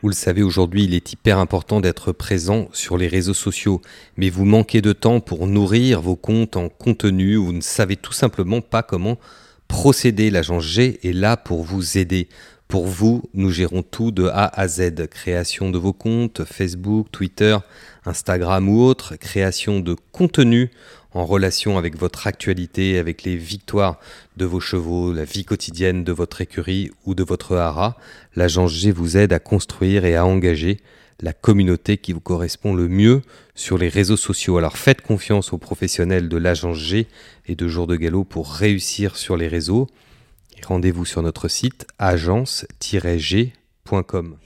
Vous le savez, aujourd'hui, il est hyper important d'être présent sur les réseaux sociaux, mais vous manquez de temps pour nourrir vos comptes en contenu, ou vous ne savez tout simplement pas comment procéder. L'agence G est là pour vous aider. Pour vous, nous gérons tout de A à Z. Création de vos comptes, Facebook, Twitter, Instagram ou autres, création de contenu en relation avec votre actualité, avec les victoires de vos chevaux, la vie quotidienne de votre écurie ou de votre hara, l'agence G vous aide à construire et à engager la communauté qui vous correspond le mieux sur les réseaux sociaux. Alors faites confiance aux professionnels de l'agence G et de Jour de Galop pour réussir sur les réseaux. Rendez-vous sur notre site agence-g.com.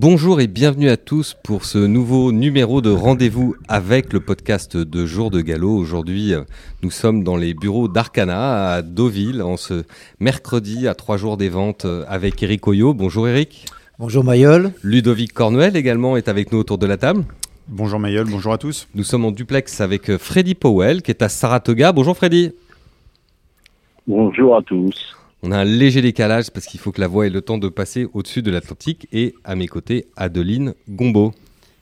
Bonjour et bienvenue à tous pour ce nouveau numéro de rendez-vous avec le podcast de Jour de Galop. Aujourd'hui, euh, nous sommes dans les bureaux d'Arcana à Deauville en ce mercredi à trois jours des ventes euh, avec Eric Oyo. Bonjour Eric. Bonjour Mayol. Ludovic Cornuel également est avec nous autour de la table. Bonjour Mayol, bonjour à tous. Nous sommes en duplex avec euh, Freddy Powell qui est à Saratoga. Bonjour Freddy. Bonjour à tous. On a un léger décalage parce qu'il faut que la voix ait le temps de passer au-dessus de l'Atlantique. Et à mes côtés, Adeline Gombeau.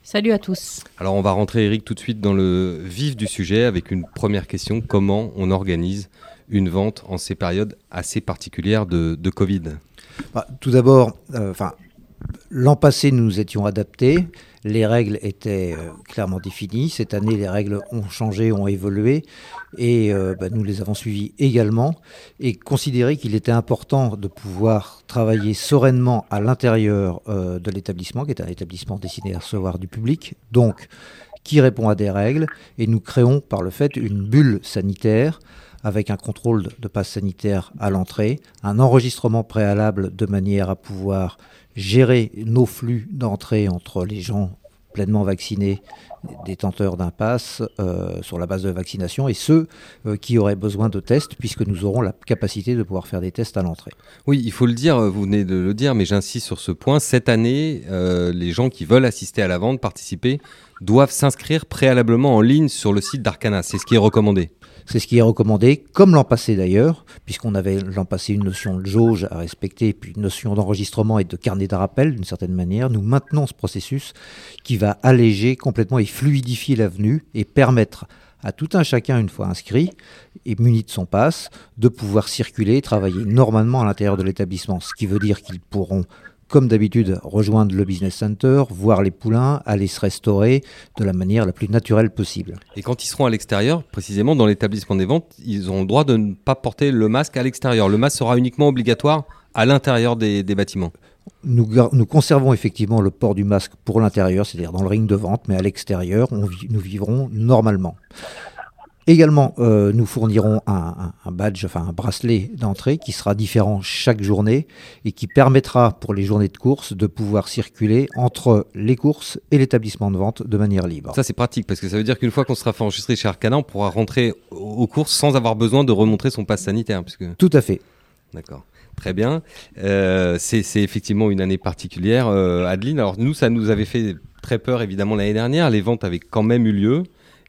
Salut à tous. Alors on va rentrer Eric tout de suite dans le vif du sujet avec une première question. Comment on organise une vente en ces périodes assez particulières de, Covid? Bah, Tout d'abord, euh, l'an passé nous nous étions adaptés. Les règles étaient euh, clairement définies. Cette année, les règles ont changé, ont évolué, et euh, bah, nous les avons suivies également, et considéré qu'il était important de pouvoir travailler sereinement à l'intérieur euh, de l'établissement, qui est un établissement destiné à recevoir du public, donc qui répond à des règles, et nous créons par le fait une bulle sanitaire avec un contrôle de passe sanitaire à l'entrée, un enregistrement préalable de manière à pouvoir gérer nos flux d'entrée entre les gens pleinement vaccinés, détenteurs d'un pass euh, sur la base de vaccination, et ceux euh, qui auraient besoin de tests, puisque nous aurons la capacité de pouvoir faire des tests à l'entrée. Oui, il faut le dire, vous venez de le dire, mais j'insiste sur ce point. Cette année, euh, les gens qui veulent assister à la vente, participer, doivent s'inscrire préalablement en ligne sur le site d'Arcana. C'est ce qui est recommandé. C'est ce qui est recommandé, comme l'an passé d'ailleurs, puisqu'on avait l'an passé une notion de jauge à respecter, puis une notion d'enregistrement et de carnet de rappel d'une certaine manière. Nous maintenons ce processus qui va alléger complètement et fluidifier l'avenue et permettre à tout un chacun, une fois inscrit et muni de son passe, de pouvoir circuler et travailler normalement à l'intérieur de l'établissement. Ce qui veut dire qu'ils pourront comme d'habitude, rejoindre le business center, voir les poulains, aller se restaurer de la manière la plus naturelle possible. Et quand ils seront à l'extérieur, précisément dans l'établissement des ventes, ils auront le droit de ne pas porter le masque à l'extérieur. Le masque sera uniquement obligatoire à l'intérieur des, bâtiments. Nous, nous, conservons effectivement le port du masque pour l'intérieur, c'est-à-dire dans le ring de vente, mais à l'extérieur, nous vivrons normalement. Également, euh, nous fournirons un, badge, enfin un bracelet d'entrée qui sera différent chaque journée et qui permettra pour les journées de course de pouvoir circuler entre les courses et l'établissement de vente de manière libre. Ça c'est pratique parce que ça veut dire qu'une fois qu'on sera fait enregistrer chez Arcana, on pourra rentrer aux courses sans avoir besoin de remontrer son passe sanitaire. Puisque... Tout à fait. D'accord. Très bien. Euh, c'est effectivement une année particulière. Euh, Adeline, alors nous, ça nous avait fait très peur évidemment l'année dernière. Les ventes avaient quand même eu lieu.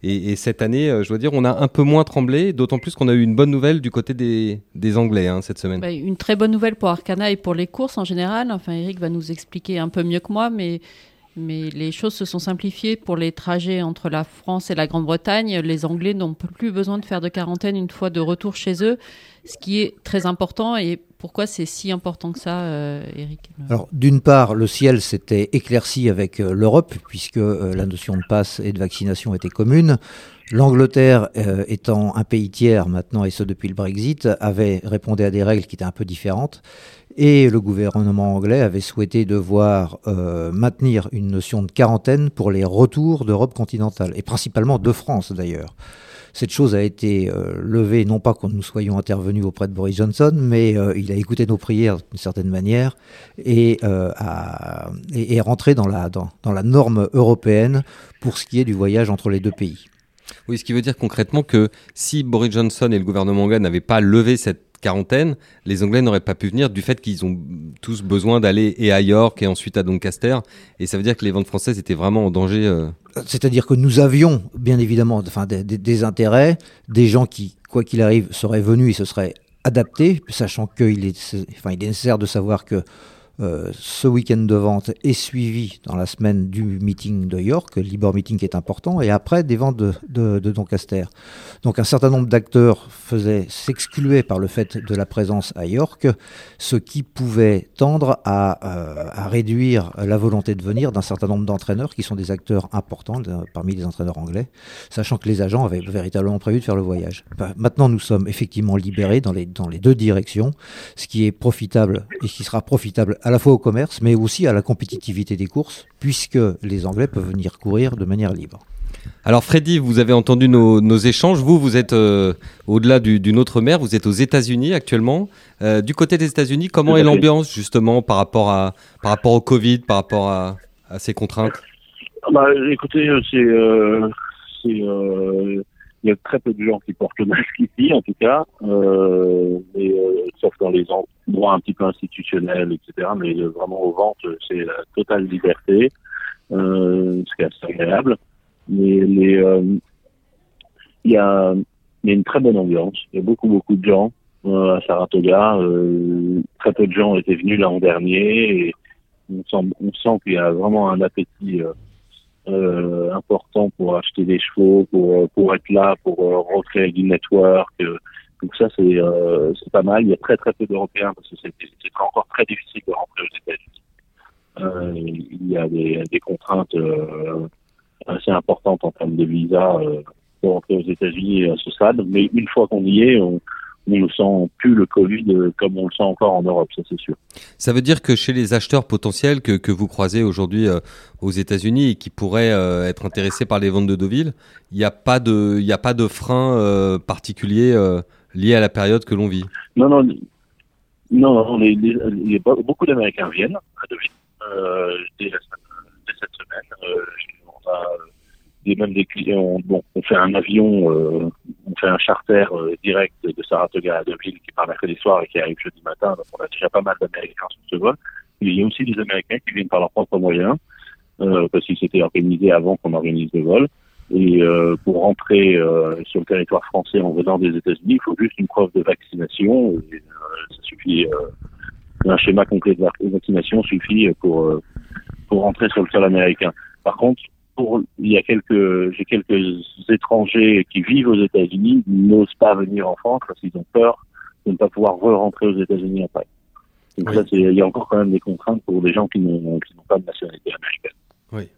Et, cette année, euh, je dois dire, on a un peu moins tremblé, d'autant plus qu'on a eu une bonne nouvelle du côté des, Anglais hein, cette semaine. Bah, une très bonne nouvelle pour Arcana et pour les courses en général. Enfin, Eric va nous expliquer un peu mieux que moi, mais, mais les choses se sont simplifiées pour les trajets entre la France et la Grande-Bretagne. Les Anglais n'ont plus besoin de faire de quarantaine une fois de retour chez eux, ce qui est très important et pourquoi c'est si important que ça, euh, Eric? Alors, d'une part, le ciel s'était éclairci avec euh, l'Europe, puisque euh, la notion de passe et de vaccination était commune. L'Angleterre, étant un pays tiers maintenant, et ce depuis le Brexit, avait répondu à des règles qui étaient un peu différentes. Et le gouvernement anglais avait souhaité devoir maintenir une notion de quarantaine pour les retours d'Europe continentale, et principalement de France d'ailleurs. Cette chose a été euh, levée, non pas quand nous soyons intervenus auprès de Boris Johnson, mais euh, il a écouté nos prières d'une certaine manière et, euh, est rentré dans la, dans, la norme européenne pour ce qui est du voyage entre les deux pays. Oui, ce qui veut dire concrètement que si Boris Johnson et le gouvernement anglais n'avaient pas levé cette quarantaine, les Anglais n'auraient pas pu venir du fait qu'ils ont tous besoin d'aller et à York et ensuite à Doncaster. Et ça veut dire que les ventes françaises étaient vraiment en danger. Euh. C'est-à-dire que nous avions, bien évidemment, enfin, des, intérêts, des gens qui, quoi qu'il arrive, seraient venus et se seraient adaptés, sachant qu'il enfin, est nécessaire de savoir que euh, ce week-end de vente est suivi dans la semaine du meeting de York, Libor Meeting qui est important, et après des ventes de, de, Doncaster. Donc un certain nombre d'acteurs s'excluaient par le fait de la présence à York, ce qui pouvait tendre à, euh, à réduire la volonté de venir d'un certain nombre d'entraîneurs qui sont des acteurs importants parmi les entraîneurs anglais, sachant que les agents avaient véritablement prévu de faire le voyage. Maintenant, nous sommes effectivement libérés dans les, dans les deux directions, ce qui est profitable et qui sera profitable la fois au commerce, mais aussi à la compétitivité des courses, puisque les Anglais peuvent venir courir de manière libre. Alors Freddy, vous avez entendu nos, échanges. Vous, vous êtes euh, au-delà d'une autre mer, vous êtes aux États-Unis actuellement. Euh, du côté des États-Unis, comment est l'ambiance justement par rapport, à, par rapport au Covid, par rapport à, ces contraintes? Bah, Écoutez, c'est il y a très peu de gens qui portent le masque ici, en tout cas, euh, mais, euh, sauf dans les endroits un petit peu institutionnels, etc. Mais euh, vraiment aux ventes, c'est la totale liberté, euh, ce qui est assez agréable. Mais euh, il y y a une très bonne ambiance. Il y a beaucoup, beaucoup de gens euh, à Saratoga. très peu de gens étaient venus l'an dernier et on sent, on sent qu'il y a vraiment un appétit euh, important pour acheter des chevaux, pour pour être là, pour euh, recréer du network. Euh, donc ça c'est euh, pas mal. Il y a très très peu d'Européens parce que c'est c'est encore très difficile de rentrer aux États-Unis. Euh, il y a des, des contraintes assez importantes en termes de visa pour rentrer aux États-Unis à ce stade. Mais une fois qu'on y est, on, on ne sent plus le Covid euh, comme on le sent encore en Europe, ça c'est sûr. Ça veut dire que chez les acheteurs potentiels que, que vous croisez aujourd'hui euh, aux États-Unis et qui pourraient euh, être intéressés par les ventes de Deauville, il n'y a pas de, a pas de frein particulier lié à la période que l'on vit? Non, non, non, les, beaucoup d'Américains viennent à Deauville dès, cette semaine. on a même des clients, on fait un avion, euh, on fait un charter euh, direct de Saratoga à Deauville qui part mercredi soir et qui arrive jeudi matin. Donc on a déjà pas mal d'Américains sur ce vol. il y a aussi des Américains qui viennent par leurs propres moyens, euh, parce qu'ils s'étaient organisés avant qu'on organise le vol. Et pour rentrer sur le territoire français en venant des États-Unis, il faut juste une preuve de vaccination. ça suffit. un schéma complet de vaccination suffit pour pour rentrer sur le sol américain. Par contre, il y a quelques, j'ai quelques étrangers qui vivent aux États-Unis, n'osent pas venir en France parce qu'ils ont peur de ne pas pouvoir re-rentrer aux États-Unis après. Donc ça, il y a encore quand même des contraintes pour des gens qui n'ont, pas de nationalité américaine. Oui.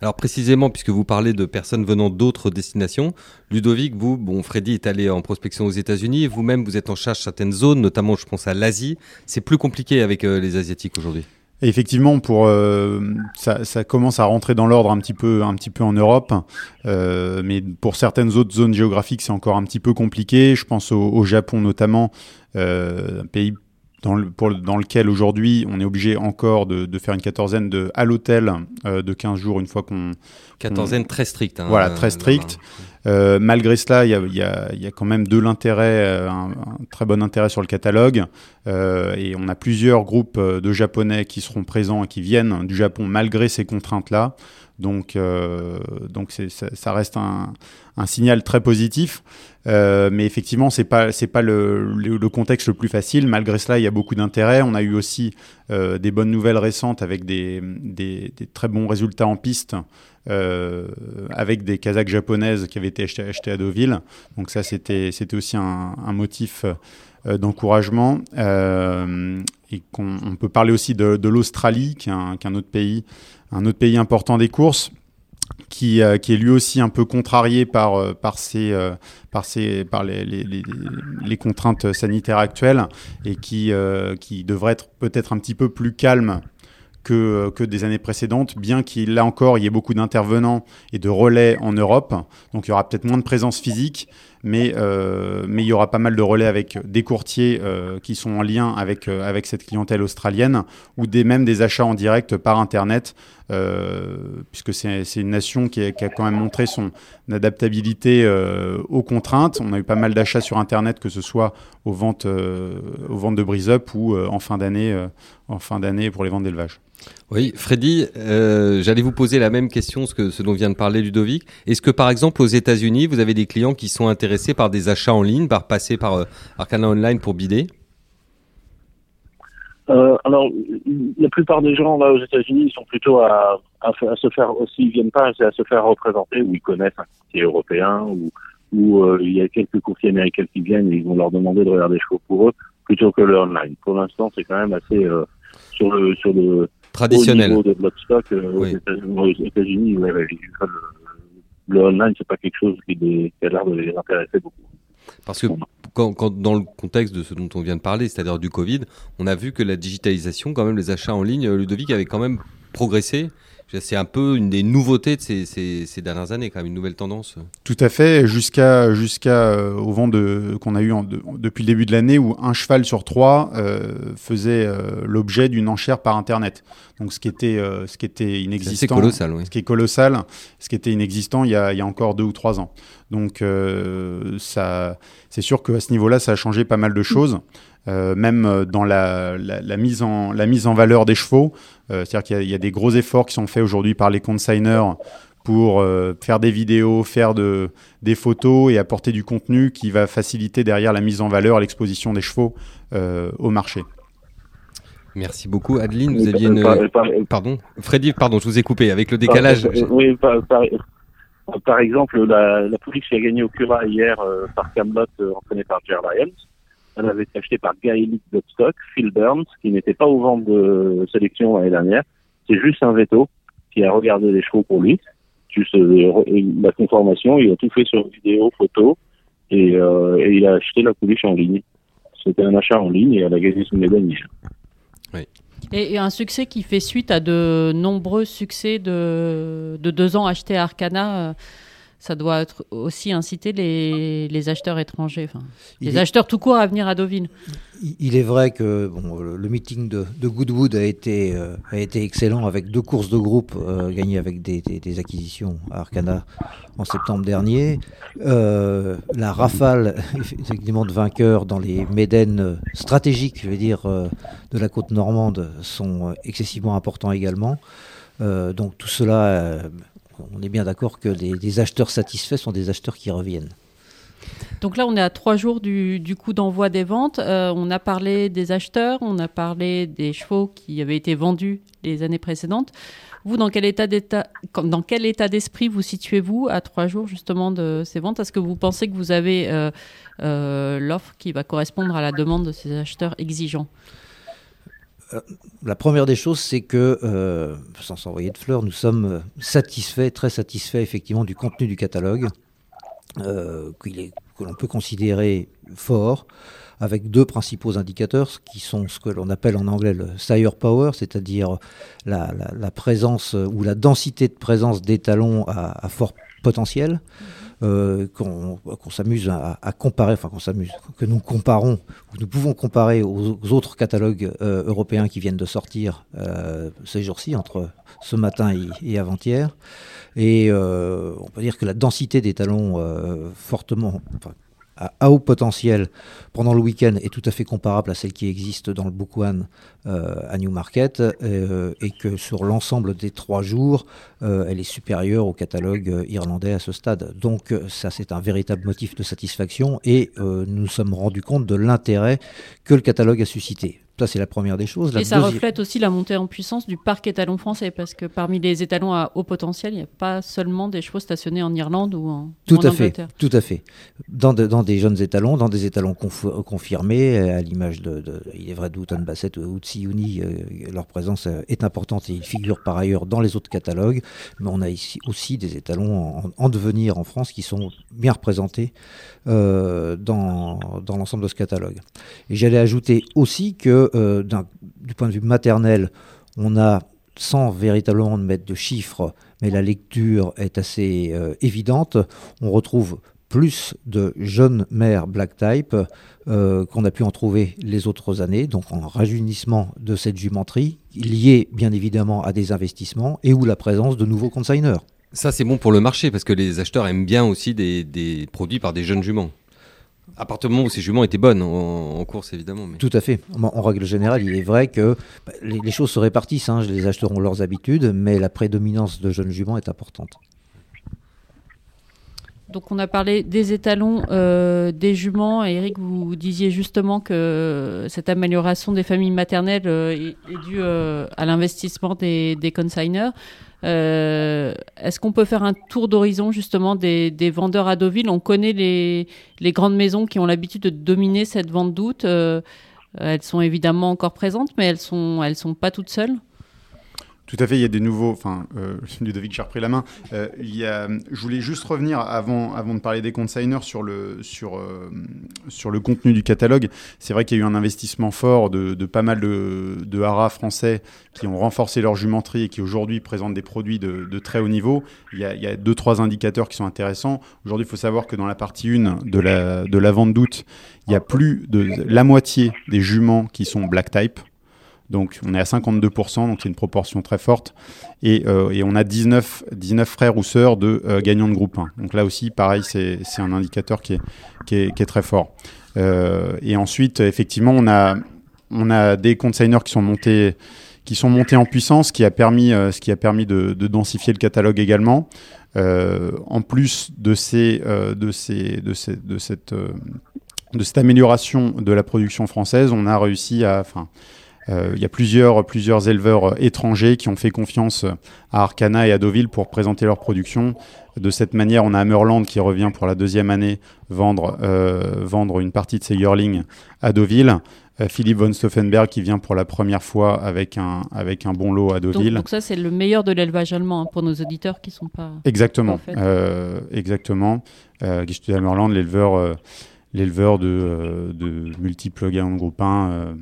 Alors précisément, puisque vous parlez de personnes venant d'autres destinations, Ludovic, vous, bon, Freddy est allé en prospection aux États-Unis, vous-même, vous êtes en charge de certaines zones, notamment, je pense à l'Asie. C'est plus compliqué avec euh, les Asiatiques aujourd'hui effectivement, pour euh, ça, ça, commence à rentrer dans l'ordre un petit peu, un petit peu en Europe, euh, mais pour certaines autres zones géographiques, c'est encore un petit peu compliqué. Je pense au, au Japon notamment, euh, un pays dans, le, pour, dans lequel aujourd'hui on est obligé encore de, de, faire une quatorzaine de, à l'hôtel euh, de 15 jours une fois qu'on... Quatorzaine très stricte. Hein, voilà, très stricte. Euh, malgré cela, il y a, quand même de l'intérêt, euh, un, très bon intérêt sur le catalogue. Euh, et on a plusieurs groupes de Japonais qui seront présents et qui viennent du Japon malgré ces contraintes-là. Donc, donc ça, reste un, signal très positif. Mais effectivement, c'est pas c'est pas le, contexte le plus facile. Malgré cela, il y a beaucoup d'intérêt. On a eu aussi des bonnes nouvelles récentes avec des très bons résultats en piste. Euh, avec des Kazakhs japonaises qui avaient été achetées, à Deauville. Donc ça, c'était aussi un, motif euh, d'encouragement. Euh, et qu'on on peut parler aussi de, l'Australie, qui est, un, autre pays, un autre pays important des courses qui, est lui aussi un peu contrarié par, par, euh, par, ces, par les, les, contraintes sanitaires actuelles et qui, qui devrait être peut-être un petit peu plus calme que, que, des années précédentes, bien qu'il, là encore, il y ait beaucoup d'intervenants et de relais en Europe. Donc il y aura peut-être moins de présence physique, mais euh, mais il y aura pas mal de relais avec des courtiers euh, qui sont en lien avec euh, avec cette clientèle australienne ou des même des achats en direct par internet puisque c'est une nation qui, a quand même montré son adaptabilité aux contraintes. On a eu pas mal d'achats sur internet que ce soit aux ventes aux ventes de brise up ou en fin d'année en fin d'année pour les ventes d'élevage. Oui, Freddy, euh, j'allais vous poser la même question, que, ce dont vient de parler Ludovic. Est-ce que par exemple aux États-Unis, vous avez des clients qui sont intéressés par des achats en ligne, par passer par euh, Arcana Online pour bider? Euh, Alors, la plupart des gens là aux États-Unis, ils sont plutôt à, se faire, aussi, ils viennent pas, c'est à se faire représenter, ou ils connaissent un courtier européen, ou, ou il y a quelques courtiers américains qui viennent et ils vont leur demander de regarder des chevaux pour eux, plutôt que le online. Pour l'instant, c'est quand même assez sur le sur le traditionnel. Au niveau de Bloodstock, euh, oui. aux États-Unis, ouais, le, le online, c'est pas quelque chose qui, qui a l'air de les intéresser beaucoup. Parce que quand, quand, dans le contexte de ce dont on vient de parler, c'est-à-dire du Covid, on a vu que la digitalisation, quand même, les achats en ligne, Ludovic avait quand même progressé. C'est un peu une des nouveautés de ces, ces, ces, dernières années, quand même, une nouvelle tendance. Tout à fait, jusqu'à jusqu'à euh, au vent de qu'on a eu en, de, depuis le début de l'année où un cheval sur trois euh, faisait euh, l'objet d'une enchère par internet. Donc ce qui était ce qui était inexistant. C'est colossal, oui. Ce qui est colossal, ce qui était inexistant il y a, il y a encore deux ou trois ans. Donc ça, c'est sûr qu'à ce niveau-là, ça a changé pas mal de choses. Euh, même dans la, la, la, mise en, la mise en valeur des chevaux. Euh, C'est-à-dire qu'il y, y, a des gros efforts qui sont faits aujourd'hui par les consigners pour euh, faire des vidéos, faire de, des photos et apporter du contenu qui va faciliter derrière la mise en valeur, l'exposition des chevaux euh, au marché. Merci beaucoup. Adeline, vous aviez une... Par, par, pardon Freddy, pardon, je vous ai coupé avec le décalage. Par, oui, par, exemple, la, la pouliche qui a gagné au Cura hier euh, par Camelot, euh, entraînée par Jer Lyons, elle avait été achetée par Gaelic Bloodstock, Phil Burns, qui n'était pas au vent de sélection l'année dernière. C'est juste un veto qui a regardé les chevaux pour lui. Juste euh, la conformation, il a tout fait sur vidéo, photo, et, euh, et il a acheté la pouliche en ligne. C'était un achat en ligne et elle a gagné son médaille hier. Oui. Et, et, un succès qui fait suite à de nombreux succès de, de deux ans achetés à Arcana. Ça doit être aussi inciter les, les acheteurs étrangers, enfin, les est, acheteurs tout court à venir à Deauville. Il est vrai que bon, le meeting de, de Goodwood a été, euh, a été excellent avec deux courses de groupe euh, gagnées avec des, des, des, acquisitions à Arcana en septembre dernier. Euh, la rafale effectivement de vainqueurs dans les médènes stratégiques, je veux dire, de la côte normande sont excessivement importants également. Euh, donc tout cela on est bien d'accord que des, acheteurs satisfaits sont des acheteurs qui reviennent. Donc là, on est à trois jours du, coup d'envoi des ventes. Euh, on a parlé des acheteurs, on a parlé des chevaux qui avaient été vendus les années précédentes. Vous, dans quel état d'état, dans quel état d'esprit vous situez-vous à trois jours justement de ces ventes? Est-ce que vous pensez que vous avez euh, euh, l'offre qui va correspondre à la demande de ces acheteurs exigeants? La première des choses, c'est que, euh, sans s'envoyer de fleurs, nous sommes satisfaits, très satisfaits effectivement du contenu du catalogue, euh, que l'on peut considérer fort, avec deux principaux indicateurs, qui sont ce que l'on appelle en anglais le sire power, c'est-à-dire la, la, la, présence ou la densité de présence d'étalons à, à, fort potentiel. Euh, qu'on qu s'amuse à, comparer, enfin qu'on s'amuse, que nous comparons, que nous pouvons comparer aux, autres catalogues euh, européens qui viennent de sortir euh, ces jours-ci, entre ce matin et, avant-hier. Et on peut dire que la densité des talons fortement, à, haut potentiel pendant le week-end est tout à fait comparable à celle qui existe dans le Book One euh, à Newmarket euh, et que sur l'ensemble des trois jours, euh, elle est supérieure au catalogue irlandais à ce stade. Donc ça c'est un véritable motif de satisfaction et nous nous sommes rendus compte de l'intérêt que le catalogue a suscité. Ça, c'est la première des choses. La et ça deuxième... reflète aussi la montée en puissance du parc étalon français, parce que parmi les étalons à haut potentiel, il n'y a pas seulement des chevaux stationnés en Irlande ou en, tout ou en à Angleterre. Fait, tout à fait. Dans, de, dans des jeunes étalons, dans des étalons conf confirmés, à l'image de, de, il est vrai, d'Outon Bassett ou de Siouni, euh, leur présence est importante et ils figurent par ailleurs dans les autres catalogues. Mais on a ici aussi des étalons en, en devenir en France qui sont bien représentés euh, dans, dans l'ensemble de ce catalogue. Et j'allais ajouter aussi que euh, du point de vue maternel, on a, sans véritablement mettre de chiffres, mais la lecture est assez euh, évidente, on retrouve plus de jeunes mères black type euh, qu'on a pu en trouver les autres années, donc en rajeunissement de cette jumenterie, lié bien évidemment à des investissements et ou la présence de nouveaux consigners. Ça, c'est bon pour le marché parce que les acheteurs aiment bien aussi des, produits par des jeunes juments. À partir du moment où ces juments étaient bonnes en, course, évidemment. Tout à fait. En, règle générale, il est vrai que bah, les, choses se répartissent. Hein. Les acheteurs ont leurs habitudes, mais la prédominance de jeunes juments est importante. Donc on a parlé des étalons, euh, des juments. Eric, vous disiez justement que cette amélioration des familles maternelles euh, est, due euh, à l'investissement des, des consigners. Est-ce qu'on peut faire un tour d'horizon justement des, vendeurs à Deauville? On connaît les, les, grandes maisons qui ont l'habitude de dominer cette vente d'août. elles sont évidemment encore présentes, mais elles sont, elles sont pas toutes seules. Tout à fait, il y a des nouveaux. Enfin, euh, Ludovic, j'ai repris la main. Euh, il y a, je voulais juste revenir avant, avant de parler des consigners sur le, sur, euh, sur le contenu du catalogue. C'est vrai qu'il y a eu un investissement fort de, de pas mal de, de haras français qui ont renforcé leur jumenterie et qui aujourd'hui présentent des produits de, de, très haut niveau. Il y, a, il y a deux, trois indicateurs qui sont intéressants. Aujourd'hui, il faut savoir que dans la partie 1 de la, de la vente d'août, il y a plus de la moitié des juments qui sont black type. Donc on est à 52%, donc c'est une proportion très forte. Et, euh, et, on a 19, 19 frères ou sœurs de euh, gagnants de groupe 1. Donc là aussi, pareil, c'est un indicateur qui est, qui est, qui est très fort. Euh, et ensuite, effectivement, on a, on a des consigners qui sont montés qui sont montés en puissance, qui a permis, ce qui a permis de, de, densifier le catalogue également. En plus de ces, de ces, de ces, de cette, de cette amélioration de la production française, on a réussi à, il y a plusieurs, plusieurs éleveurs euh, étrangers qui ont fait confiance à Arcana et à Deauville pour présenter leur production. De cette manière, on a Hammerland qui revient pour la deuxième année vendre, euh, vendre une partie de ses yearlings à Deauville. Philippe von Stauffenberg qui vient pour la première fois avec un, avec un bon lot à Deauville. Donc, ça, c'est le meilleur de l'élevage allemand hein, pour nos auditeurs qui ne sont pas... Exactement. Euh, exactement. Euh, Hammerland, l'éleveur l'éleveur de, de multiples gains de groupe 1 euh,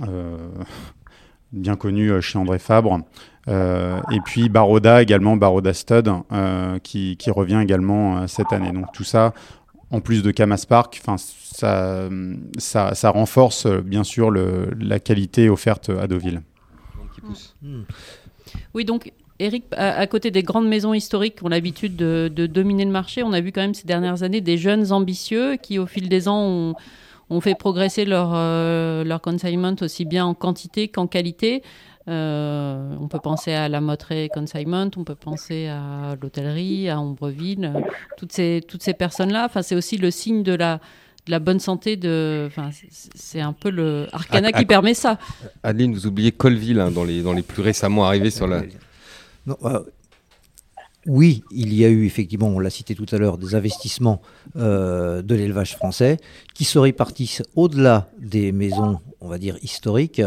bien connu euh, chez André Fabre. Euh, et puis Baroda également, Baroda Stud, qui, qui, revient également cette année. Donc tout ça, en plus de Camas Park, ça, ça, ça, renforce bien sûr le, la qualité offerte à Deauville. Hmm. Oui, donc Eric, à, côté des grandes maisons historiques qui ont l'habitude de, de, dominer le marché, on a vu quand même ces dernières années des jeunes ambitieux qui, au fil des ans, ont on fait progresser leur, euh, leur consignment aussi bien en quantité qu'en qualité. Euh, on peut penser à la Motrey Consignment, on peut penser à l'hôtellerie, à Ombreville, toutes ces, toutes ces personnes-là. Enfin, c'est aussi le signe de la, de la bonne santé de. Enfin, c'est un peu le Arcana qui permet ça. Adeline, vous oubliez Colville hein, dans, les, dans les plus récemment arrivés sur la. Non, euh, oui, il y a eu effectivement, on l'a cité tout à l'heure, des investissements euh, de l'élevage français qui se répartissent au-delà des maisons, on va dire, historiques,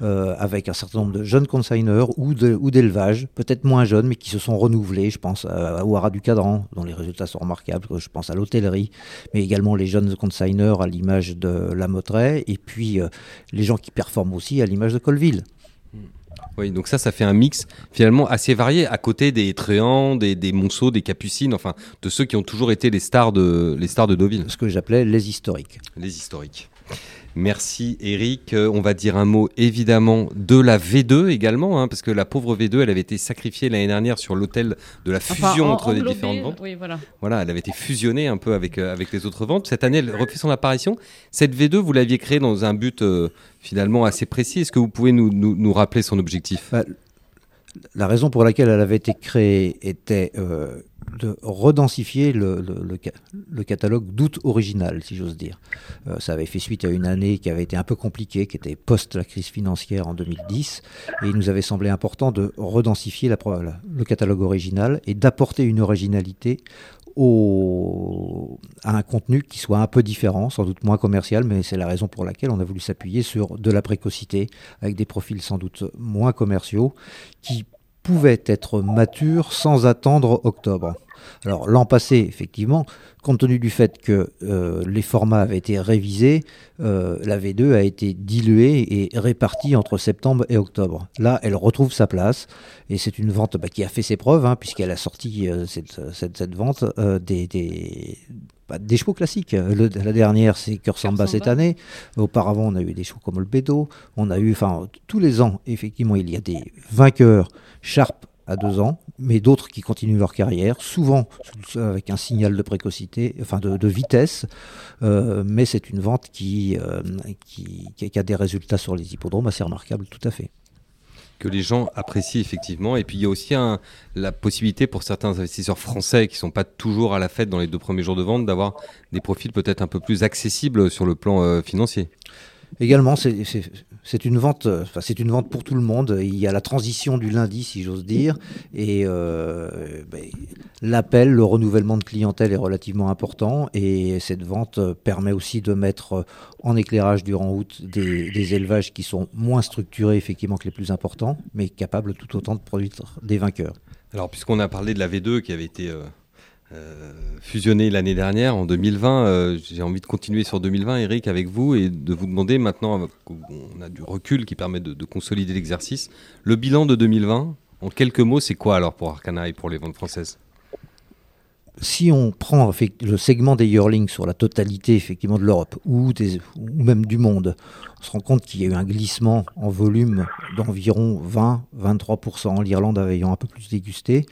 euh, avec un certain nombre de jeunes consigners ou d'élevage, peut-être moins jeunes, mais qui se sont renouvelés. Je pense à, Ouara du Cadran, dont les résultats sont remarquables. Je pense à l'hôtellerie, mais également les jeunes consigners à l'image de La Motteraie, et puis euh, les gens qui performent aussi à l'image de Colville. Oui, donc ça, ça fait un mix finalement assez varié à côté des Tréants, des, des Monceaux, des Capucines, enfin de ceux qui ont toujours été les stars de, les stars de Deauville. Ce que j'appelais les historiques. Les historiques. Merci Eric. Euh, on va dire un mot évidemment de la V2 également, hein, parce que la pauvre V2, elle avait été sacrifiée l'année dernière sur l'hôtel de la fusion entre les différentes ventes. voilà. elle avait été fusionnée un peu avec, euh, avec les autres ventes. Cette année, elle refait son apparition. Cette V2, vous l'aviez créée dans un but euh, finalement assez précis. Est-ce que vous pouvez nous, nous, rappeler son objectif? Bah, La raison pour laquelle elle avait été créée était de redensifier le, catalogue d'août original, si j'ose dire. Euh, ça avait fait suite à une année qui avait été un peu compliquée, qui était post la crise financière en 2010, et il nous avait semblé important de redensifier le catalogue original et d'apporter une originalité à un contenu qui soit un peu différent, sans doute moins commercial, mais c'est la raison pour laquelle on a voulu s'appuyer sur de la précocité, avec des profils sans doute moins commerciaux, qui pouvaient être matures sans attendre octobre. Alors l'an passé, effectivement, compte tenu du fait que euh, les formats avaient été révisés, euh, la V2 a été diluée et répartie entre septembre et octobre. Là, elle retrouve sa place et c'est une vente bah, qui a fait ses preuves, hein, puisqu'elle a sorti euh, cette, vente des, bah, des, chevaux classiques. la dernière, c'est Cœur Samba cette année. Auparavant, on a eu des chevaux comme le Bédo. On a eu, enfin, tous les ans, effectivement, il y a des vainqueurs Sharp à deux ans, mais d'autres qui continuent leur carrière, souvent avec un signal de précocité, enfin de, vitesse, euh, mais c'est une vente qui, euh, qui, qui, a des résultats sur les hippodromes assez remarquables, tout à fait. Que les gens apprécient effectivement. Et puis il y a aussi un, la possibilité pour certains investisseurs français qui sont pas toujours à la fête dans les deux premiers jours de vente d'avoir des profils peut-être un peu plus accessibles sur le plan euh, financier. Également, c'est une vente, enfin, c'est une vente pour tout le monde. Il y a la transition du lundi, si j'ose dire, et euh, ben, l'appel, le renouvellement de clientèle est relativement important. Et cette vente permet aussi de mettre en éclairage durant août des, élevages qui sont moins structurés effectivement que les plus importants, mais capables tout autant de produire des vainqueurs. Alors, puisqu'on a parlé de la V2 qui avait été euh, euh, fusionné l'année dernière, en 2020. Euh, j'ai envie de continuer sur 2020, Eric, avec vous et de vous demander maintenant, on a du recul qui permet de, consolider l'exercice, le bilan de 2020, en quelques mots, c'est quoi alors pour Arcana et pour les ventes françaises? Si on prend le segment des yearlings sur la totalité effectivement de l'Europe ou, ou même du monde, on se rend compte qu'il y a eu un glissement en volume d'environ 20-23%, l'Irlande ayant un peu plus dégusté.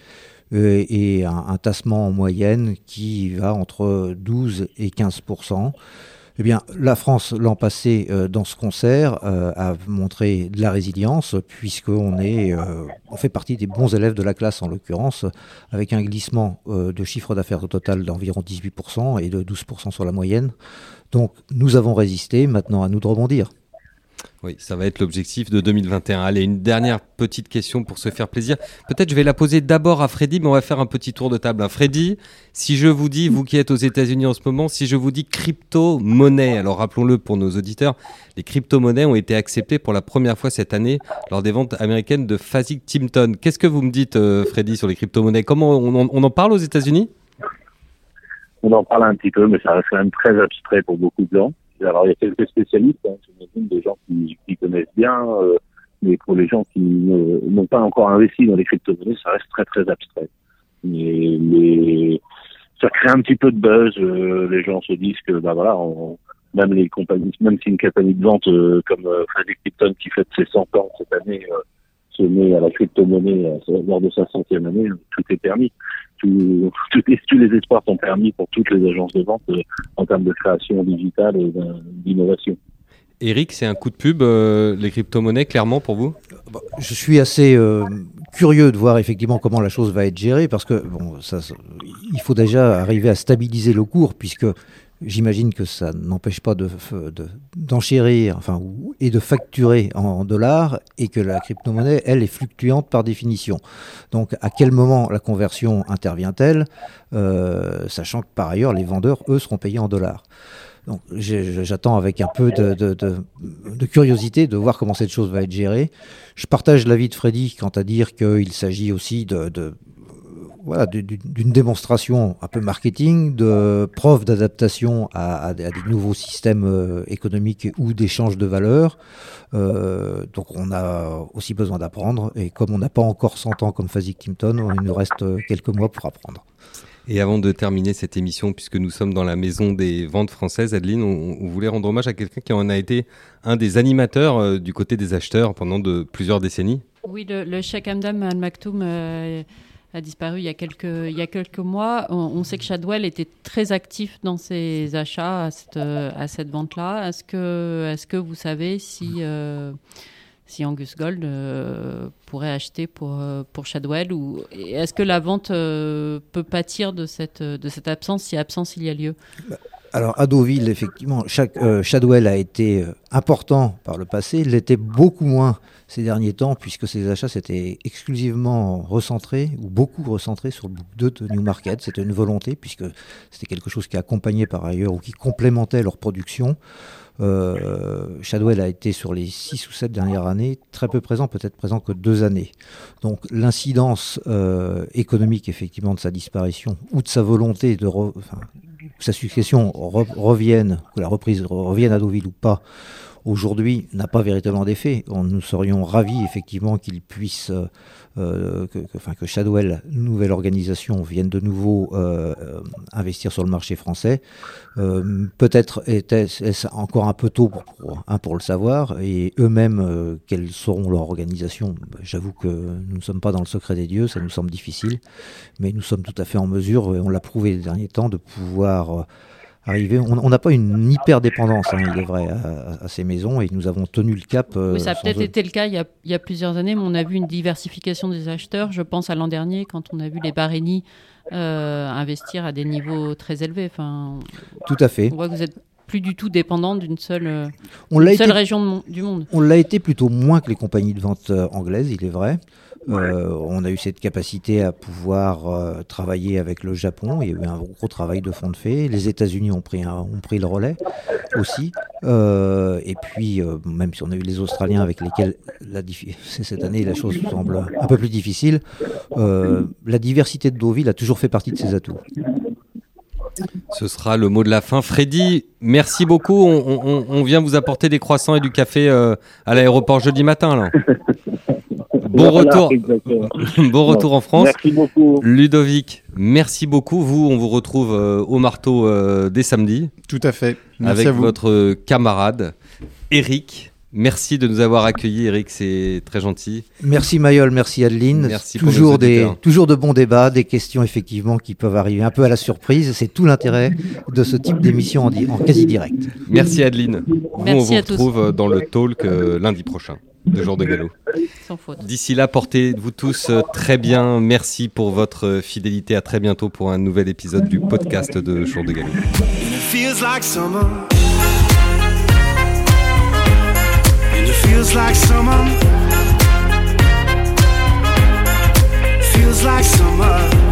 Euh, et un, tassement en moyenne qui va entre 12 et 15 eh bien, la France, l'an passé, euh, dans ce concert, euh, a montré de la résilience, puisqu'on est, on fait partie des bons élèves de la classe, en l'occurrence, avec un glissement de chiffre d'affaires total d'environ 18% et de 12% sur la moyenne. Donc, nous avons résisté, maintenant à nous de rebondir. Oui, ça va être l'objectif de 2021. Allez, une dernière petite question pour se faire plaisir. Peut-être je vais la poser d'abord à Freddy, mais on va faire un petit tour de table. Freddy, si je vous dis, vous qui êtes aux États-Unis en ce moment, si je vous dis crypto-monnaie, alors rappelons-le pour nos auditeurs, les crypto-monnaies ont été acceptées pour la première fois cette année lors des ventes américaines de Phasic Timpton. Qu'est-ce que vous me dites, euh, Freddy, sur les crypto-monnaies? Comment on, en parle aux États-Unis? On en parle un petit peu, mais ça reste quand même très abstrait pour beaucoup de gens. Alors, il y a quelques spécialistes, hein, des gens qui, connaissent bien, euh, mais pour les gens qui n'ont pas encore investi dans les crypto-monnaies, ça reste très, très abstrait. Mais, ça crée un petit peu de buzz. Euh, les gens se disent que, bah voilà, même les compagnies, même si une compagnie de vente euh, comme Freddy Krypton qui fête ses 100 ans cette année se met à la crypto-monnaie lors de sa centième année, tout est permis tout, tous les espoirs sont permis pour toutes les agences de vente euh, en termes de création digitale et d'innovation. Eric, c'est un coup de pub, euh, les crypto-monnaies, clairement, pour vous? Bah, Je suis assez euh, curieux de voir effectivement comment la chose va être gérée, parce que bon, ça, il faut déjà arriver à stabiliser le cours, puisque J'imagine que ça n'empêche pas d'enchérir de, enfin, et de facturer en dollars et que la crypto-monnaie, elle, est fluctuante par définition. Donc à quel moment la conversion intervient-elle, euh, sachant que par ailleurs les vendeurs, eux, seront payés en dollars. Donc j'attends avec un peu de, curiosité de voir comment cette chose va être gérée. Je partage l'avis de Freddy quant à dire qu'il s'agit aussi de, voilà, d'une démonstration un peu marketing, de preuve d'adaptation à, des nouveaux systèmes euh, économiques ou d'échange de valeurs. Euh, donc on a aussi besoin d'apprendre, et comme on n'a pas encore 100 ans comme Fazik Kimpton, il nous reste quelques mois pour apprendre. Et avant de terminer cette émission, puisque nous sommes dans la maison des ventes françaises, Adeline, on, voulait rendre hommage à quelqu'un qui en a été un des animateurs euh, du côté des acheteurs pendant de, plusieurs décennies. Oui, le, le Sheikh Hamdam Al Maktoum a disparu il y a quelques, il y a quelques mois. On, sait que Shadwell était très actif dans ses achats à cette, à cette vente-là. Est-ce que, est que vous savez si, euh, si Angus Gold euh, pourrait acheter pour, euh, pour Shadwell ou est-ce que la vente peut pâtir de cette, de cette absence si absence il y a lieu? Bah, alors à Deauville, effectivement, chaque, Shadwell a été important par le passé, il l'était beaucoup moins ces derniers temps, puisque ces achats s'étaient exclusivement recentrés, ou beaucoup recentrés sur le book 2 de Newmarket. C'était une volonté, puisque c'était quelque chose qui accompagnait par ailleurs, ou qui complémentait leur production. Shadwell a été sur les 6 ou 7 dernières années très peu présent, peut-être présent que deux années. Donc l'incidence économique effectivement de sa disparition ou de sa volonté de... que sa succession revienne, que la reprise revienne à Deauville ou pas, aujourd'hui n'a pas véritablement d'effet. Nous serions ravis effectivement qu'il puisse, euh, euh, que, enfin, que Shadwell, nouvelle organisation, vienne de nouveau euh, investir sur le marché français. Peut-être est-ce encore un peu tôt pour, pour, hein, pour le savoir, et eux-mêmes, quelles seront leurs organisations? J'avoue que nous ne sommes pas dans le secret des dieux, ça nous semble difficile, mais nous sommes tout à fait en mesure, et on l'a prouvé les derniers temps, de pouvoir on n'a pas une hyper dépendance, hein, il est vrai, à, ces maisons et nous avons tenu le cap. Euh, ça a peut-être été le cas il y, a, plusieurs années, mais on a vu une diversification des acheteurs. Je pense à l'an dernier quand on a vu les Baréni euh, investir à des niveaux très élevés. Enfin, Tout à fait. On voit que vous êtes plus du tout dépendant d'une seule, euh, seule région du monde. On l'a été plutôt moins que les compagnies de vente anglaises, il est vrai. Euh, on a eu cette capacité à pouvoir euh, travailler avec le Japon. Il y a eu un gros travail de fond de fait. Les États-Unis ont pris, ont pris le relais aussi. Euh, et puis, même si on a eu les Australiens avec lesquels la cette année la chose semble un peu plus difficile, la diversité de Deauville a toujours fait partie de ses atouts. Ce sera le mot de la fin. Freddy, merci beaucoup. On, vient vous apporter des croissants et du café à l'aéroport jeudi matin. Là. Bon retour. bon retour en France. Merci beaucoup. Ludovic, merci beaucoup. Vous, on vous retrouve euh, au marteau euh, dès samedi. Tout à fait. Merci avec votre camarade Eric. Merci de nous avoir accueillis, Eric, c'est très gentil. Merci Mayol, merci Adeline. Merci toujours, des, toujours de bons débats, des questions effectivement qui peuvent arriver un peu à la surprise. C'est tout l'intérêt de ce type d'émission en, en, quasi direct. Merci Adeline. on vous retrouve dans le talk euh, lundi prochain de Jour de Galop. D'ici là, portez-vous tous euh, très bien. Merci pour votre fidélité. À très bientôt pour un nouvel épisode du podcast de Jour de Galop. Feels like summer. Feels like summer.